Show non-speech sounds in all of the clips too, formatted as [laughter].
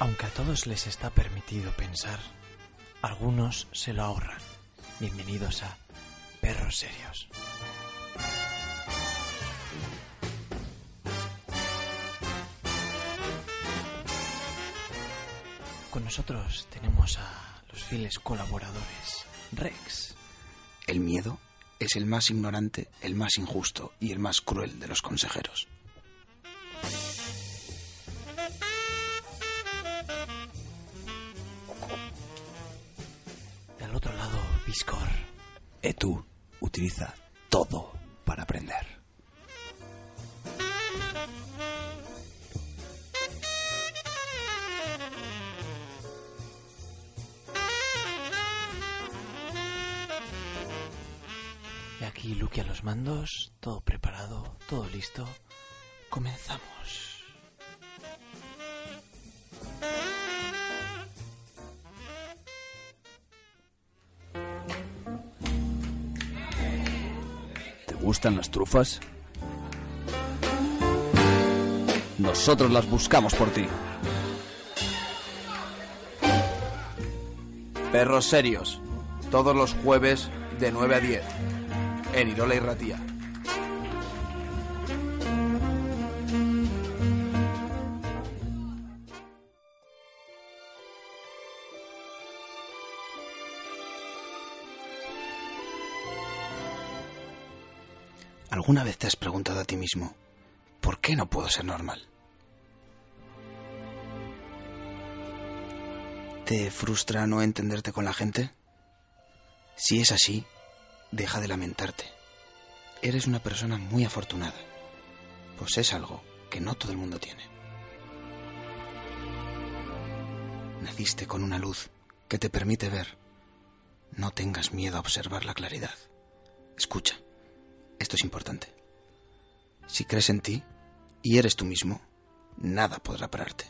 Aunque a todos les está permitido pensar, algunos se lo ahorran. Bienvenidos a Perros Serios. Con nosotros tenemos a los fieles colaboradores. Rex, El miedo es el más ignorante, el más injusto y el más cruel de los consejeros. Gustan las trufas? Nosotros las buscamos por ti. Perros serios. Todos los jueves de 9 a 10. En Irola y Ratía. ¿Alguna vez te has preguntado a ti mismo, ¿por qué no puedo ser normal? ¿Te frustra no entenderte con la gente? Si es así, deja de lamentarte. Eres una persona muy afortunada, pues es algo que no todo el mundo tiene. Naciste con una luz que te permite ver. No tengas miedo a observar la claridad. Escucha. Esto es importante. Si crees en ti y eres tú mismo, nada podrá pararte.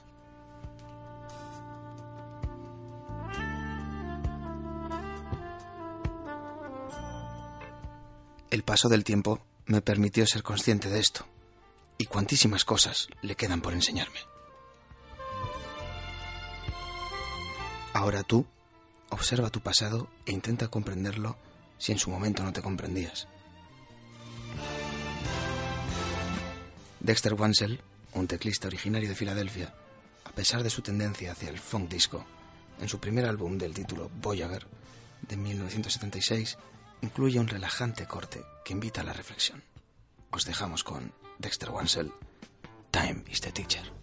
El paso del tiempo me permitió ser consciente de esto, y cuantísimas cosas le quedan por enseñarme. Ahora tú, observa tu pasado e intenta comprenderlo si en su momento no te comprendías. Dexter Wansel, un teclista originario de Filadelfia, a pesar de su tendencia hacia el funk disco, en su primer álbum del título Voyager de 1976, incluye un relajante corte que invita a la reflexión. Os dejamos con Dexter Wansel, Time is the Teacher.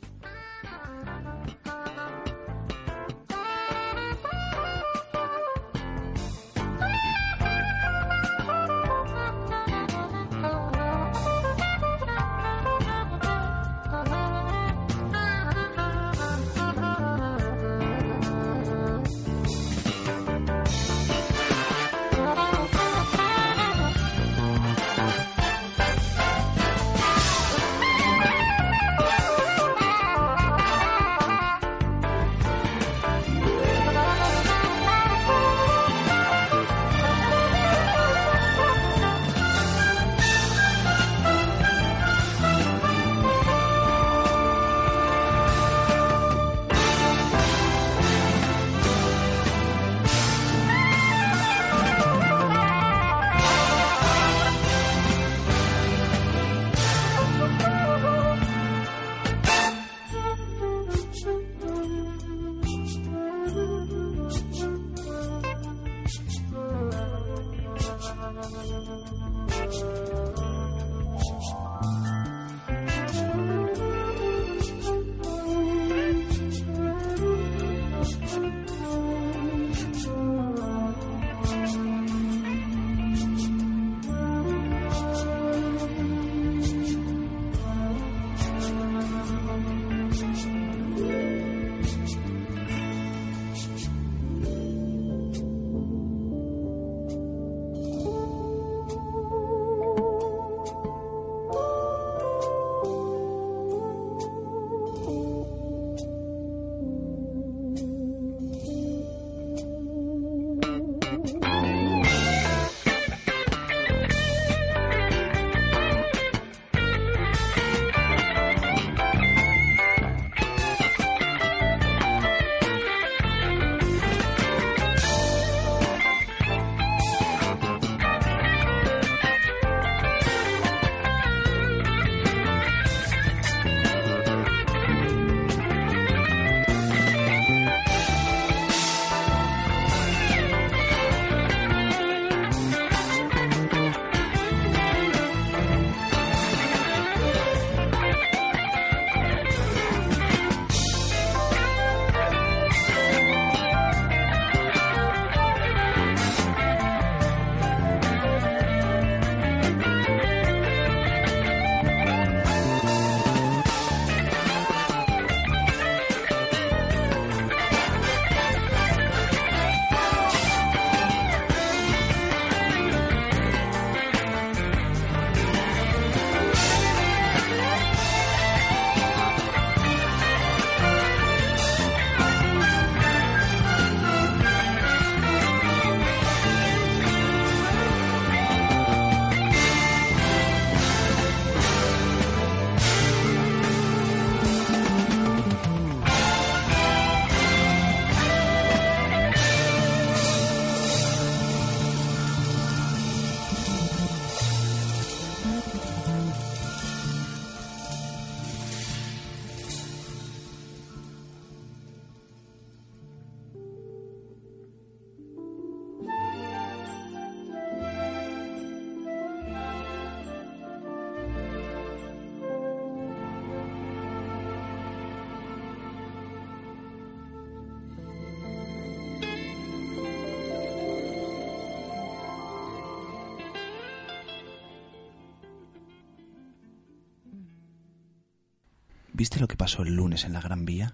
¿Viste lo que pasó el lunes en la Gran Vía?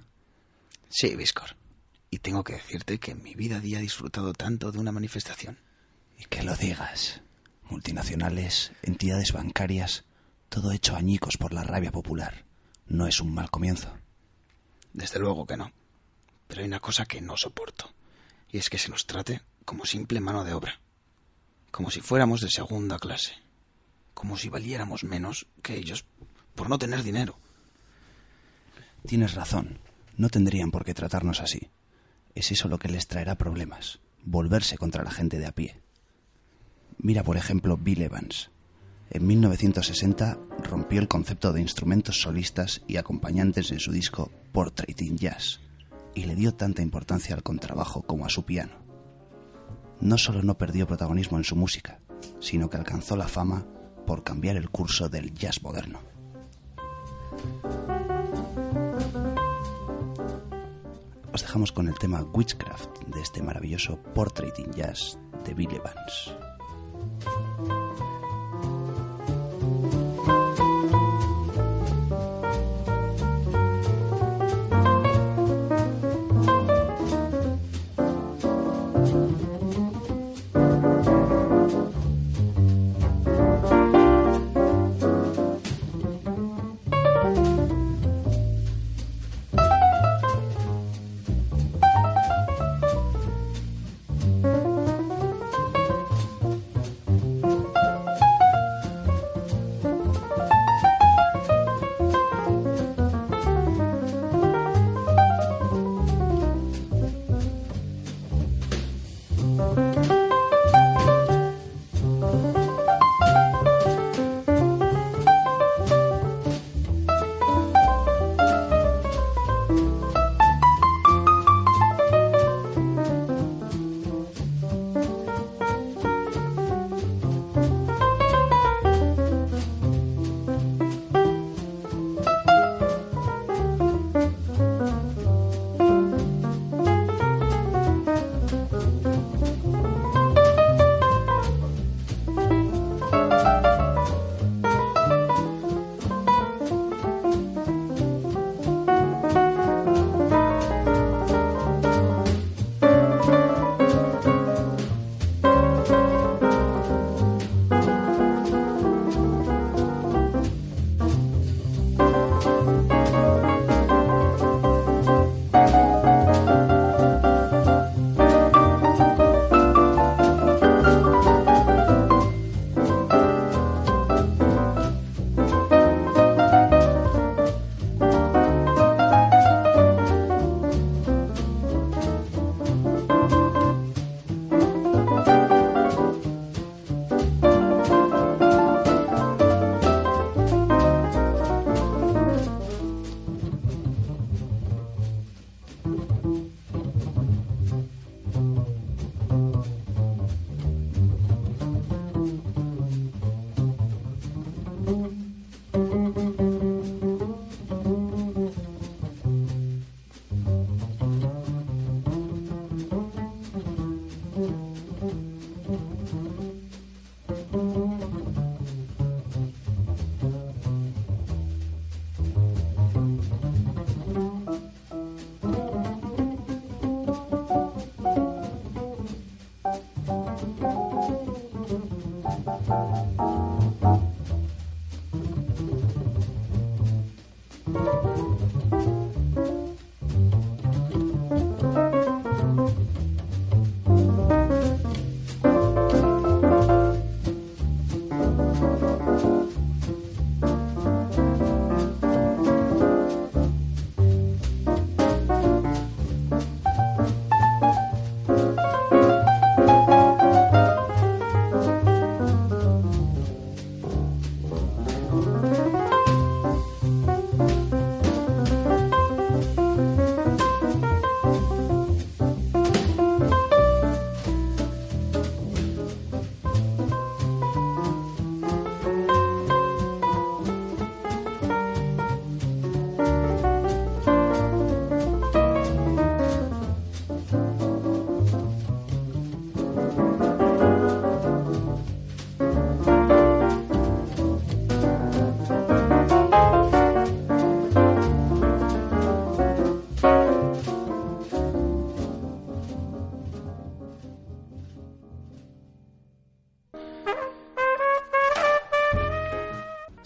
Sí, Viscor. Y tengo que decirte que en mi vida día he disfrutado tanto de una manifestación. Y que lo digas. Multinacionales, entidades bancarias, todo hecho añicos por la rabia popular. No es un mal comienzo. Desde luego que no. Pero hay una cosa que no soporto. Y es que se nos trate como simple mano de obra. Como si fuéramos de segunda clase. Como si valiéramos menos que ellos por no tener dinero. Tienes razón. No tendrían por qué tratarnos así. Es eso lo que les traerá problemas. Volverse contra la gente de a pie. Mira, por ejemplo, Bill Evans. En 1960 rompió el concepto de instrumentos solistas y acompañantes en su disco Portrait in Jazz y le dio tanta importancia al contrabajo como a su piano. No solo no perdió protagonismo en su música, sino que alcanzó la fama por cambiar el curso del jazz moderno. Os dejamos con el tema Witchcraft de este maravilloso Portrait in Jazz de Bill Evans.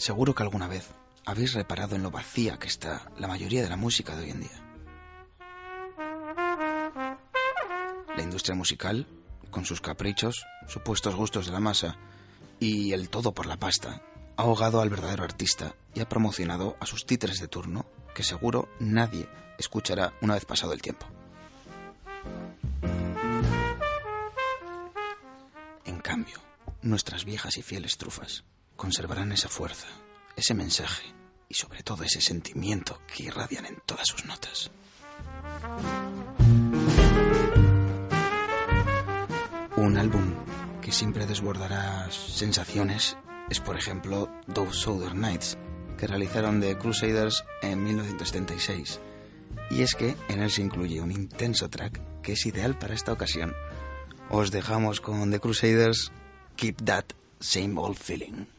Seguro que alguna vez habéis reparado en lo vacía que está la mayoría de la música de hoy en día. La industria musical, con sus caprichos, supuestos gustos de la masa y el todo por la pasta, ha ahogado al verdadero artista y ha promocionado a sus títeres de turno, que seguro nadie escuchará una vez pasado el tiempo. En cambio, nuestras viejas y fieles trufas conservarán esa fuerza, ese mensaje y sobre todo ese sentimiento que irradian en todas sus notas. Un álbum que siempre desbordará sensaciones es, por ejemplo, Those Southern Nights, que realizaron The Crusaders en 1976. Y es que en él se incluye un intenso track que es ideal para esta ocasión. Os dejamos con The Crusaders, Keep That Same Old Feeling.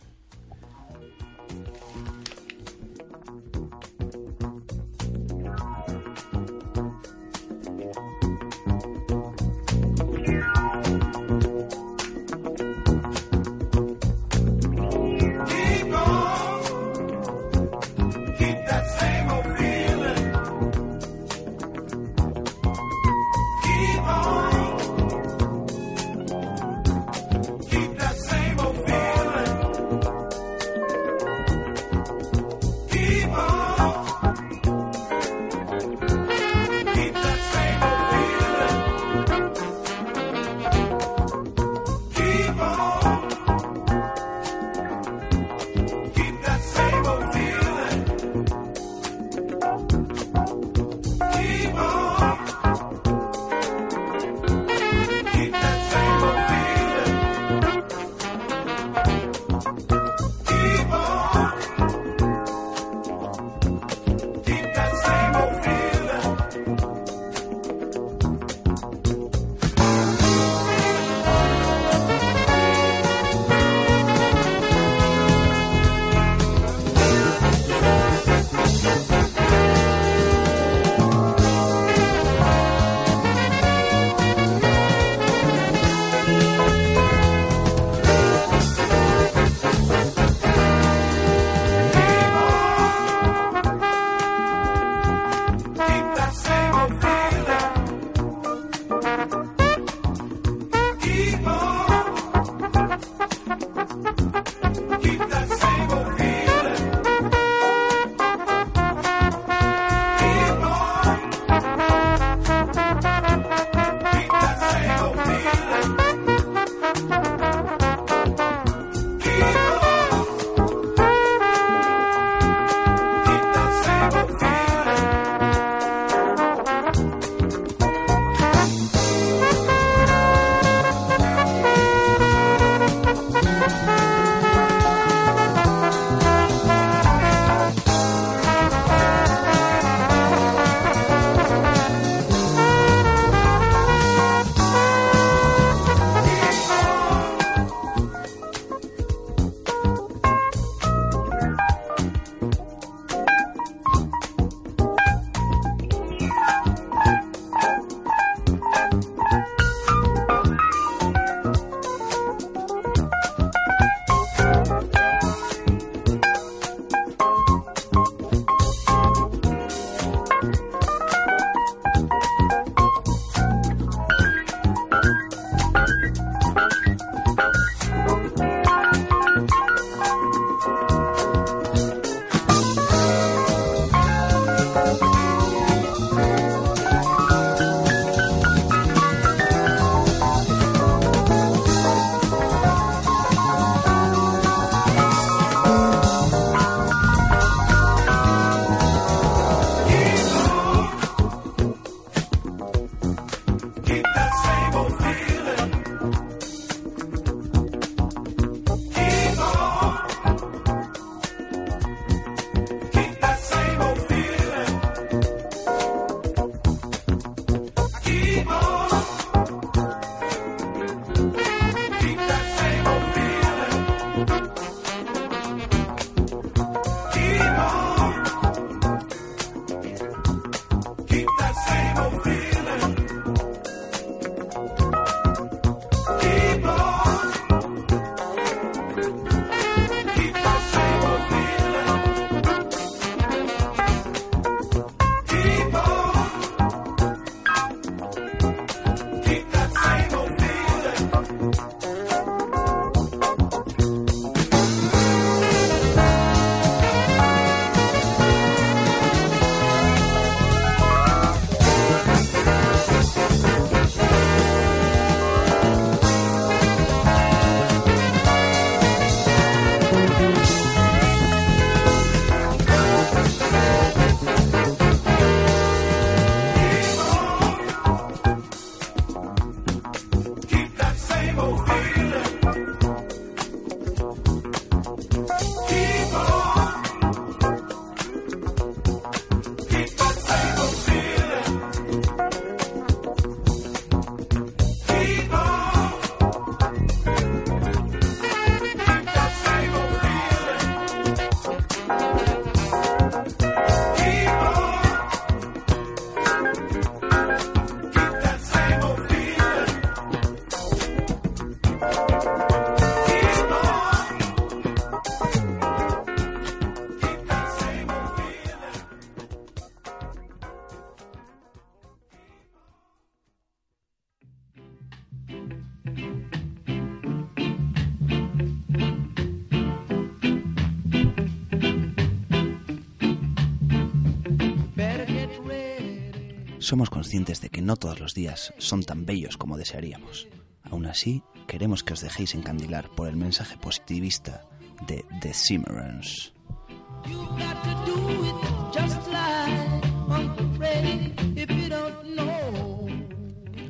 Somos conscientes de que no todos los días son tan bellos como desearíamos. Aún así, queremos que os dejéis encandilar por el mensaje positivista de The Cimarrons.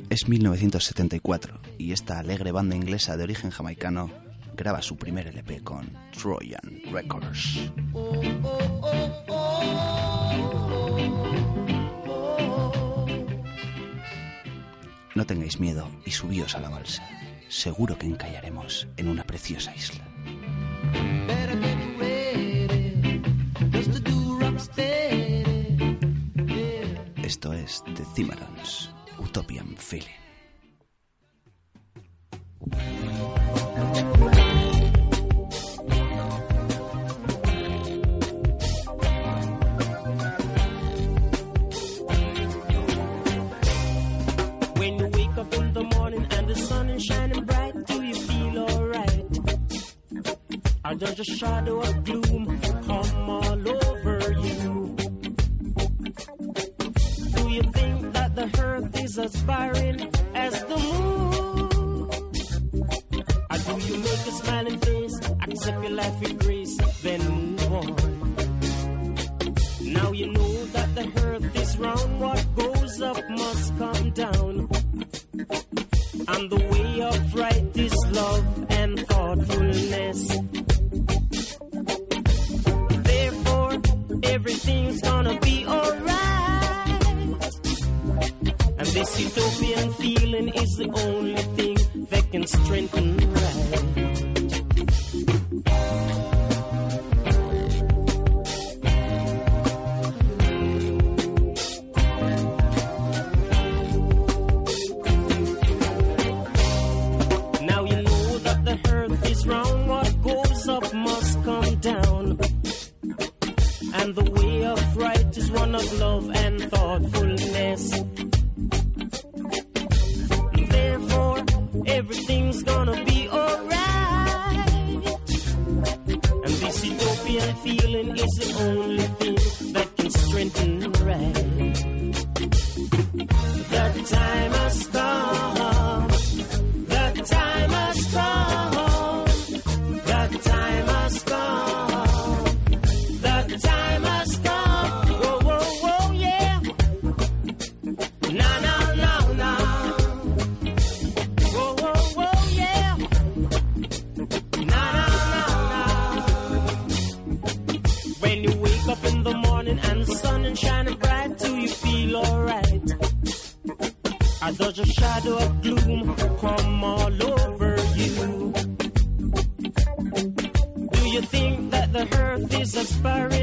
Es 1974 y esta alegre banda inglesa de origen jamaicano graba su primer LP con Trojan Records. No tengáis miedo y subíos a la balsa. Seguro que encallaremos en una preciosa isla. Esto es The Cimarrons, Utopian Feeling. Or does a shadow of gloom come all over you? Do you think that the earth is as barren as the moon? Or do you make a smiling face, accept your life with grace, then move on? Now you know that the earth is round, what goes up must come down. And the inspiring.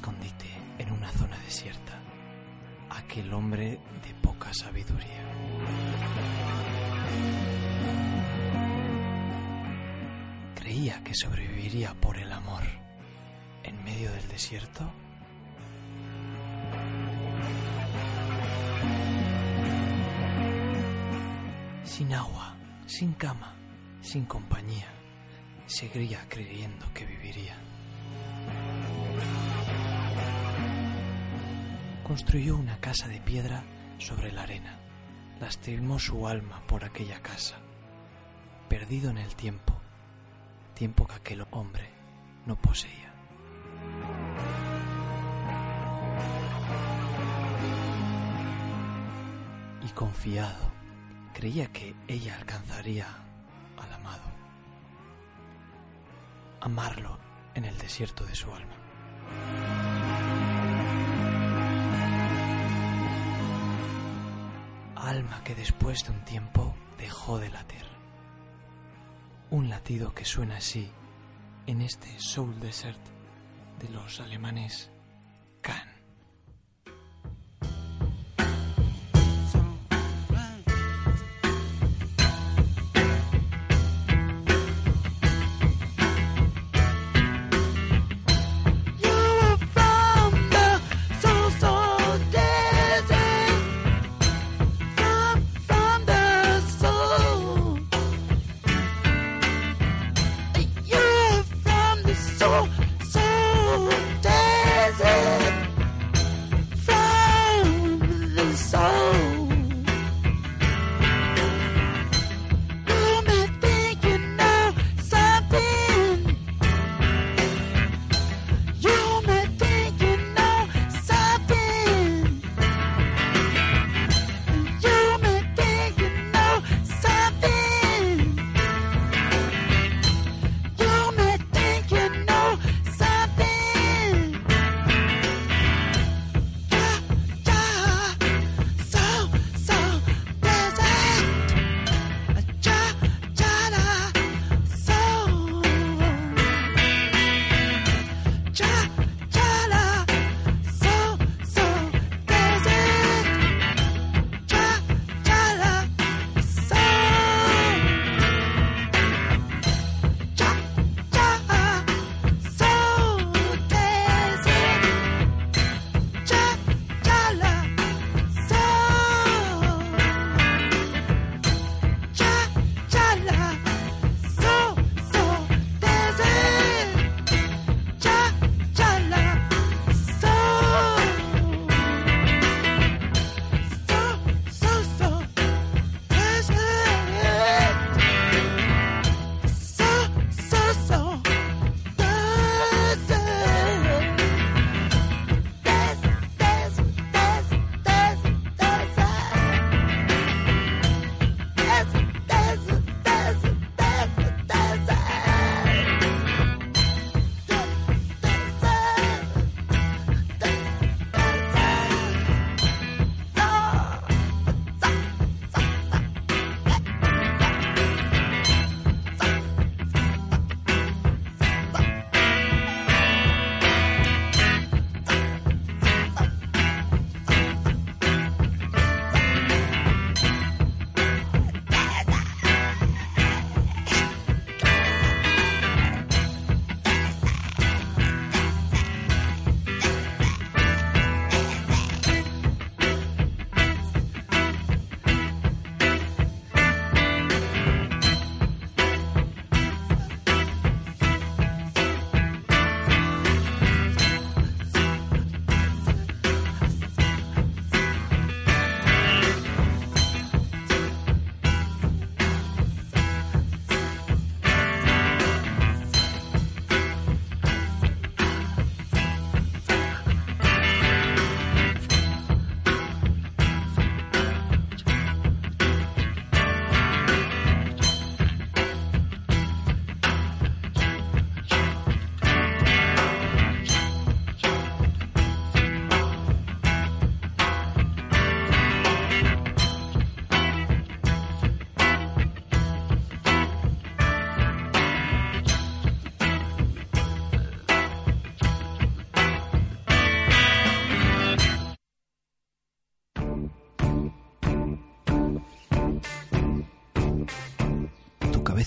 Escondite en una zona desierta. Aquel hombre de poca sabiduría. Creía que sobreviviría por el amor. En medio del desierto. Sin agua, sin cama, sin compañía. Seguiría creyendo que viviría. Construyó una casa de piedra sobre la arena. Lastimó su alma por aquella casa. Perdido en el tiempo, tiempo que aquel hombre no poseía. Y confiado, creía que ella alcanzaría al amado. Amarlo en el desierto de su alma. Alma que después de un tiempo dejó de latir. Un latido que suena así en este Soul Desert de los alemanes Can.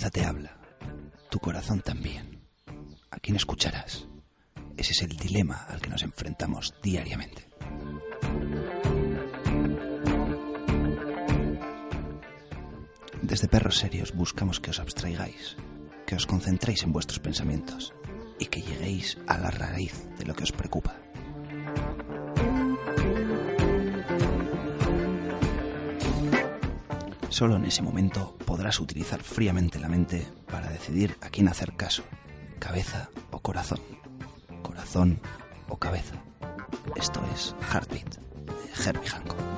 Te habla, tu corazón también. ¿A quién escucharás? Ese es el dilema al que nos enfrentamos diariamente. Desde Perros Serios buscamos que os abstraigáis, que os concentréis en vuestros pensamientos y que lleguéis a la raíz de lo que os preocupa. Solo en ese momento podrás utilizar fríamente la mente para decidir a quién hacer caso, cabeza o corazón, corazón o cabeza. Esto es Heartbeat de Herbie Hancock.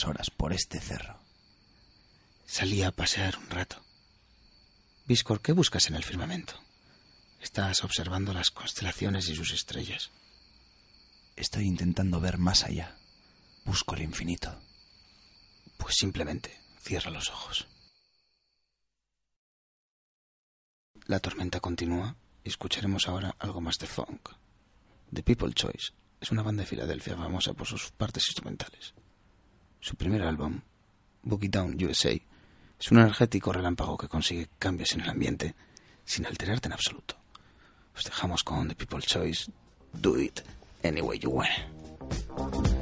Estas horas por este cerro? Salí a pasear un rato. Viscor, ¿qué buscas en el firmamento? Estás observando las constelaciones y sus estrellas. Estoy intentando ver más allá. Busco el infinito. Pues simplemente cierra los ojos. La tormenta continúa y escucharemos ahora algo más de funk. The People Choice es una banda de Filadelfia famosa por sus partes instrumentales. Su primer álbum, Boogie Down USA, es un energético relámpago que consigue cambios en el ambiente sin alterarte en absoluto. Os dejamos con The People Choice, Do It Any Way You Want.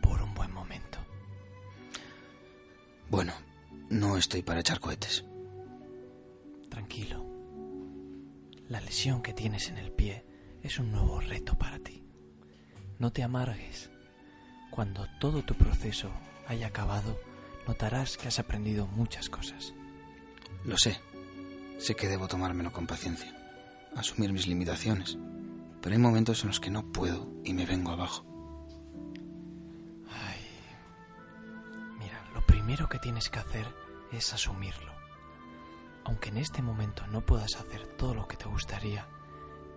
Por un buen momento. Bueno, no estoy para echar cohetes. Tranquilo. La lesión que tienes en el pie es un nuevo reto para ti. No te amargues. Cuando todo tu proceso haya acabado, notarás que has aprendido muchas cosas. Lo sé. Sé que debo tomármelo con paciencia. Asumir mis limitaciones. Pero hay momentos en los que no puedo y me vengo abajo. Primero que tienes que hacer es asumirlo. Aunque en este momento no puedas hacer todo lo que te gustaría,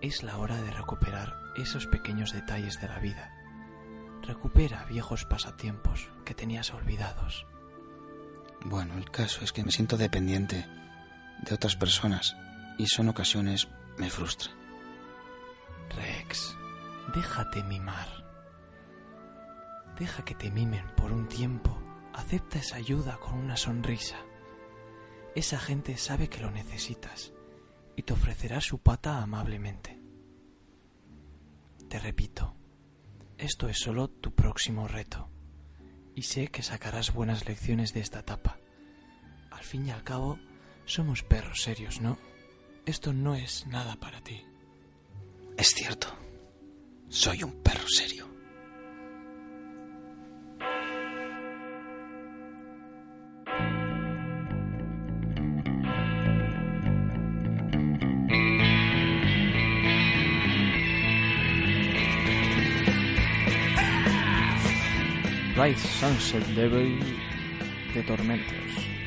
es la hora de recuperar esos pequeños detalles de la vida. Recupera viejos pasatiempos que tenías olvidados. Bueno, el caso es que me siento dependiente de otras personas y eso en ocasiones me frustra. Rex, Déjate mimar. Deja que te mimen por un tiempo. Acepta esa ayuda con una sonrisa. Esa gente sabe que lo necesitas y te ofrecerá su pata amablemente. Te repito, esto es solo tu próximo reto y sé que sacarás buenas lecciones de esta etapa. Al fin y al cabo, somos perros serios, ¿no? Esto no es nada para ti. Es cierto. Soy un perro serio. Rise Sunset Devil de Tormentos.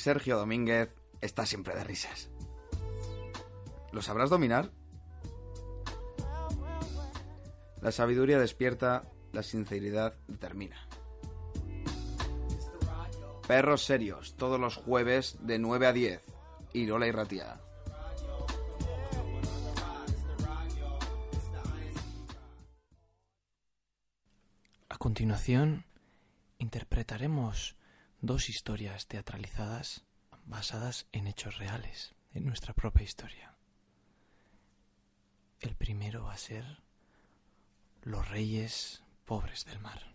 Sergio Domínguez está siempre de risas. ¿Lo sabrás dominar? La sabiduría despierta, la sinceridad determina. Perros serios, todos los jueves de 9 a 10. Irola y Ratia. A continuación, interpretaremos dos historias teatralizadas basadas en hechos reales, en nuestra propia historia. El primero va a ser Los Reyes Pobres del Mar.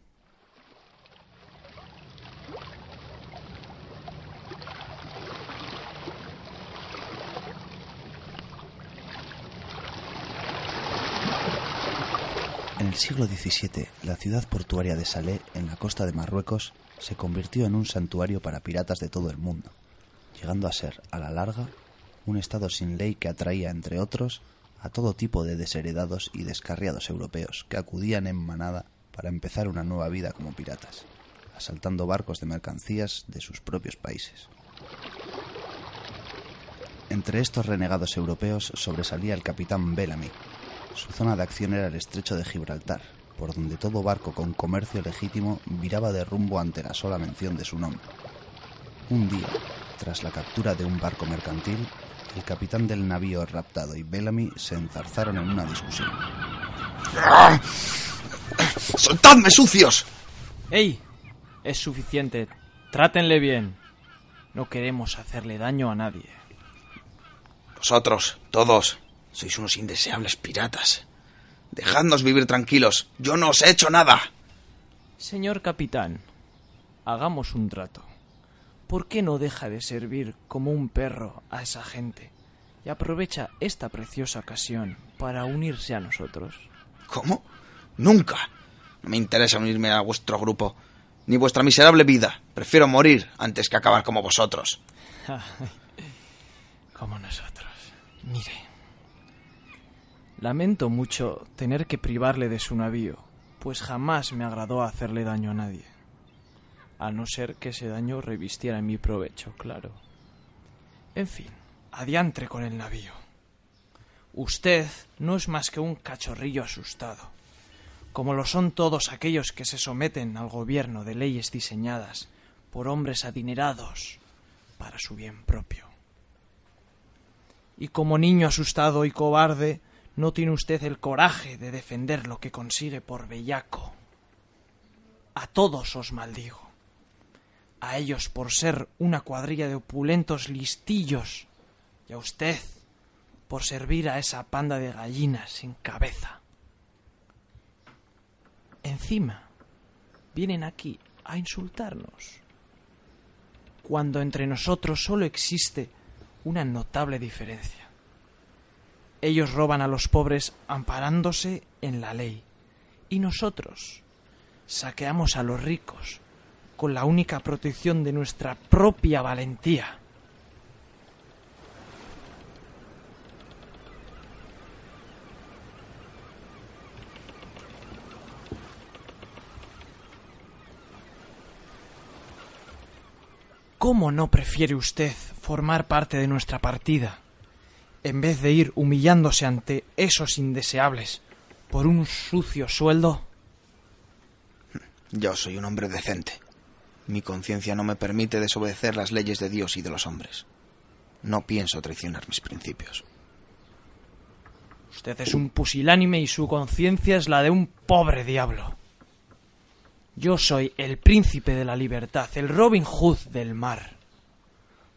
el siglo XVII, la ciudad portuaria de Salé, en la costa de Marruecos, se convirtió en un santuario para piratas de todo el mundo, llegando a ser, a la larga, un estado sin ley que atraía, entre otros, a todo tipo de desheredados y descarriados europeos que acudían en manada para empezar una nueva vida como piratas, asaltando barcos de mercancías de sus propios países. Entre estos renegados europeos sobresalía el capitán Bellamy. Su zona de acción era el estrecho de Gibraltar, por donde todo barco con comercio legítimo viraba de rumbo ante la sola mención de su nombre. Un día, tras la captura de un barco mercantil, el capitán del navío raptado y Bellamy se enzarzaron en una discusión. ¡Soltadme, sucios! ¡Ey! Es suficiente. Trátenle bien. No queremos hacerle daño a nadie. Vosotros, todos, sois unos indeseables piratas. Dejadnos vivir tranquilos. Yo no os he hecho nada. Señor capitán, hagamos un trato. ¿Por qué no deja de servir como un perro a esa gente y aprovecha esta preciosa ocasión para unirse a nosotros? ¿Cómo? Nunca. No me interesa unirme a vuestro grupo, ni vuestra miserable vida. Prefiero morir antes que acabar como vosotros. [laughs] como nosotros. Mire. Lamento mucho tener que privarle de su navío, pues jamás me agradó hacerle daño a nadie. A no ser que ese daño revistiera en mi provecho, claro. En fin, adiantre con el navío. Usted no es más que un cachorrillo asustado, como lo son todos aquellos que se someten al gobierno de leyes diseñadas por hombres adinerados para su bien propio. Y como niño asustado y cobarde, no tiene usted el coraje de defender lo que consigue por bellaco. A todos os maldigo. A ellos por ser una cuadrilla de opulentos listillos. Y a usted por servir a esa panda de gallinas sin cabeza. Encima, vienen aquí a insultarnos. Cuando entre nosotros solo existe una notable diferencia. Ellos roban a los pobres amparándose en la ley y nosotros saqueamos a los ricos con la única protección de nuestra propia valentía. ¿Cómo no prefiere usted formar parte de nuestra partida, en vez de ir humillándose ante esos indeseables por un sucio sueldo? Yo soy un hombre decente. Mi conciencia no me permite desobedecer las leyes de Dios y de los hombres. No pienso traicionar mis principios. Usted es un pusilánime y su conciencia es la de un pobre diablo. Yo soy el príncipe de la libertad, el Robin Hood del mar.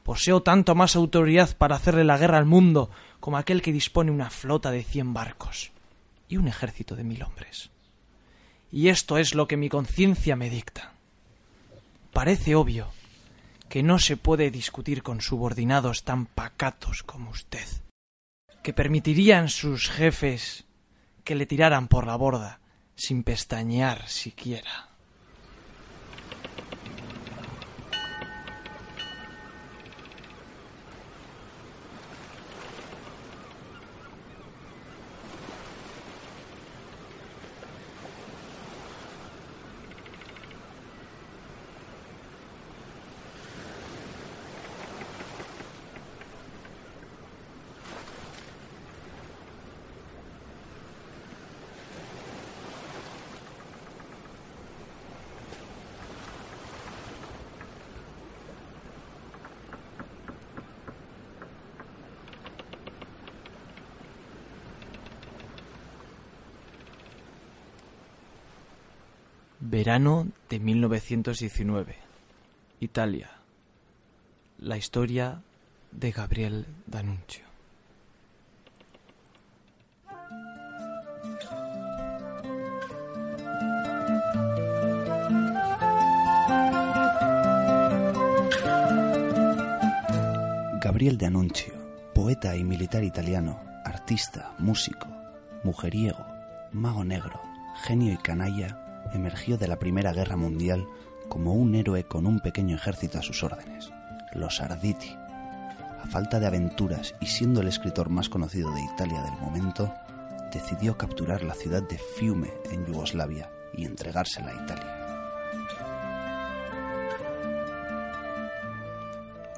Poseo tanto más autoridad para hacerle la guerra al mundo como aquel que dispone una flota de cien barcos y un ejército de mil hombres. Y esto es lo que mi conciencia me dicta. Parece obvio que no se puede discutir con subordinados tan pacatos como usted, que permitirían sus jefes que le tiraran por la borda sin pestañear siquiera. Verano de 1919. Italia. La historia de Gabriel D'Annunzio. Gabriel D'Annunzio, poeta y militar italiano, artista, músico, mujeriego, mago negro, genio y canalla, emergió de la Primera Guerra Mundial como un héroe con un pequeño ejército a sus órdenes, los Arditi. A falta de aventuras y siendo el escritor más conocido de Italia del momento, decidió capturar la ciudad de Fiume en Yugoslavia y entregársela a Italia.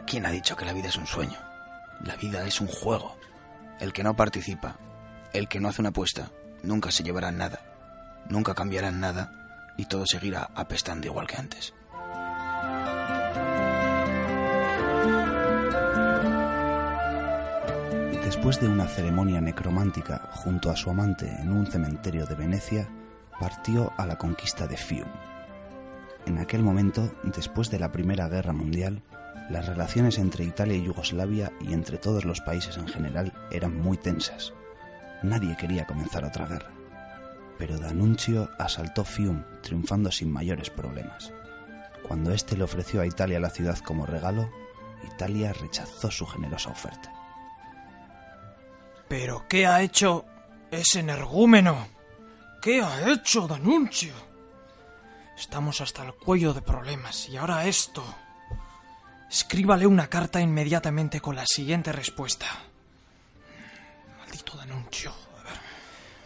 ¿Quién ha dicho que la vida es un sueño? La vida es un juego. El que no participa, el que no hace una apuesta, nunca se llevará nada, nunca cambiará nada y todo seguirá apestando igual que antes. Después de una ceremonia necromántica junto a su amante en un cementerio de Venecia, partió a la conquista de Fiume. En aquel momento, después de la Primera Guerra Mundial, las relaciones entre Italia y Yugoslavia y entre todos los países en general eran muy tensas. Nadie quería comenzar otra guerra. Pero D'Annunzio asaltó Fiume triunfando sin mayores problemas. Cuando éste le ofreció a Italia la ciudad como regalo, Italia rechazó su generosa oferta. ¿Pero qué ha hecho ese energúmeno? ¿Qué ha hecho D'Annunzio? Estamos hasta el cuello de problemas y ahora esto. Escríbale una carta inmediatamente con la siguiente respuesta. Maldito D'Annunzio. A ver,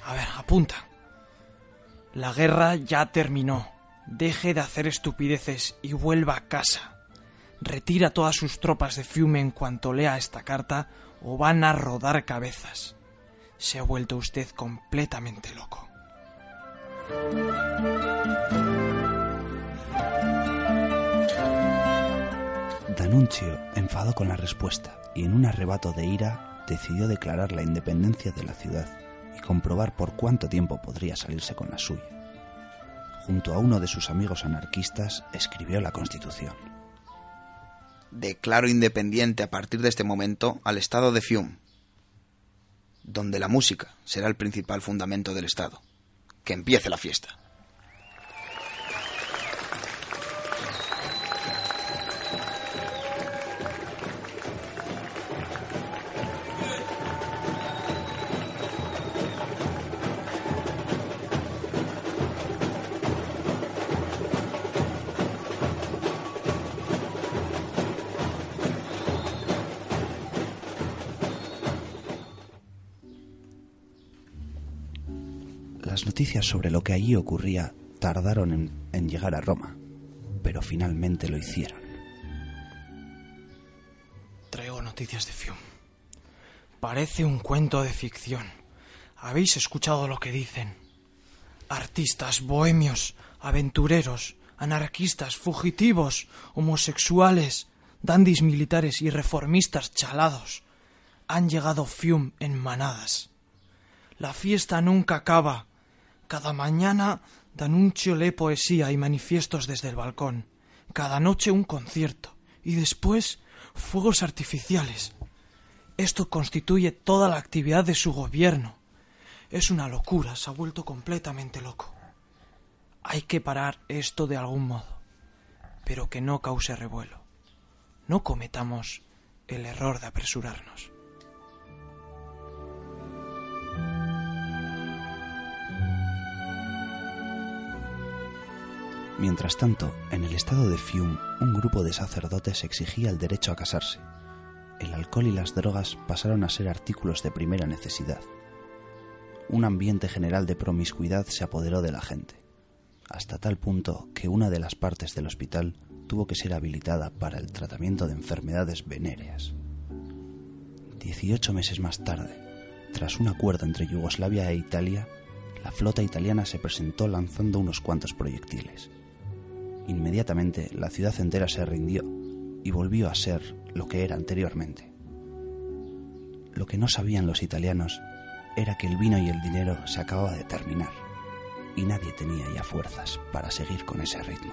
a ver, apunta. La guerra ya terminó. Deje de hacer estupideces y vuelva a casa. Retira todas sus tropas de Fiume en cuanto lea esta carta o van a rodar cabezas. Se ha vuelto usted completamente loco. D'Annunzio enfadó con la respuesta y en un arrebato de ira decidió declarar la independencia de la ciudad y comprobar por cuánto tiempo podría salirse con la suya. Junto a uno de sus amigos anarquistas escribió la Constitución. Declaro independiente a partir de este momento al Estado de Fiume, donde la música será el principal fundamento del Estado. Que empiece la fiesta. Sobre lo que allí ocurría tardaron en, en llegar a Roma, pero finalmente lo hicieron. Traigo noticias de Fiume. Parece un cuento de ficción. ¿Habéis escuchado lo que dicen? Artistas, bohemios, aventureros, anarquistas, fugitivos, homosexuales, dandis militares y reformistas chalados han llegado a Fiume en manadas. La fiesta nunca acaba. Cada mañana D'Annunzio lee poesía y manifiestos desde el balcón. Cada noche un concierto. Y después fuegos artificiales. Esto constituye toda la actividad de su gobierno. Es una locura, se ha vuelto completamente loco. Hay que parar esto de algún modo, pero que no cause revuelo. No cometamos el error de apresurarnos. Mientras tanto, en el estado de Fiume, un grupo de sacerdotes exigía el derecho a casarse. El alcohol y las drogas pasaron a ser artículos de primera necesidad. Un ambiente general de promiscuidad se apoderó de la gente, hasta tal punto que una de las partes del hospital tuvo que ser habilitada para el tratamiento de enfermedades venéreas. Dieciocho meses más tarde, tras un acuerdo entre Yugoslavia e Italia, la flota italiana se presentó lanzando unos cuantos proyectiles. Inmediatamente la ciudad entera se rindió y volvió a ser lo que era anteriormente. Lo que no sabían los italianos era que el vino y el dinero se acababa de terminar y nadie tenía ya fuerzas para seguir con ese ritmo.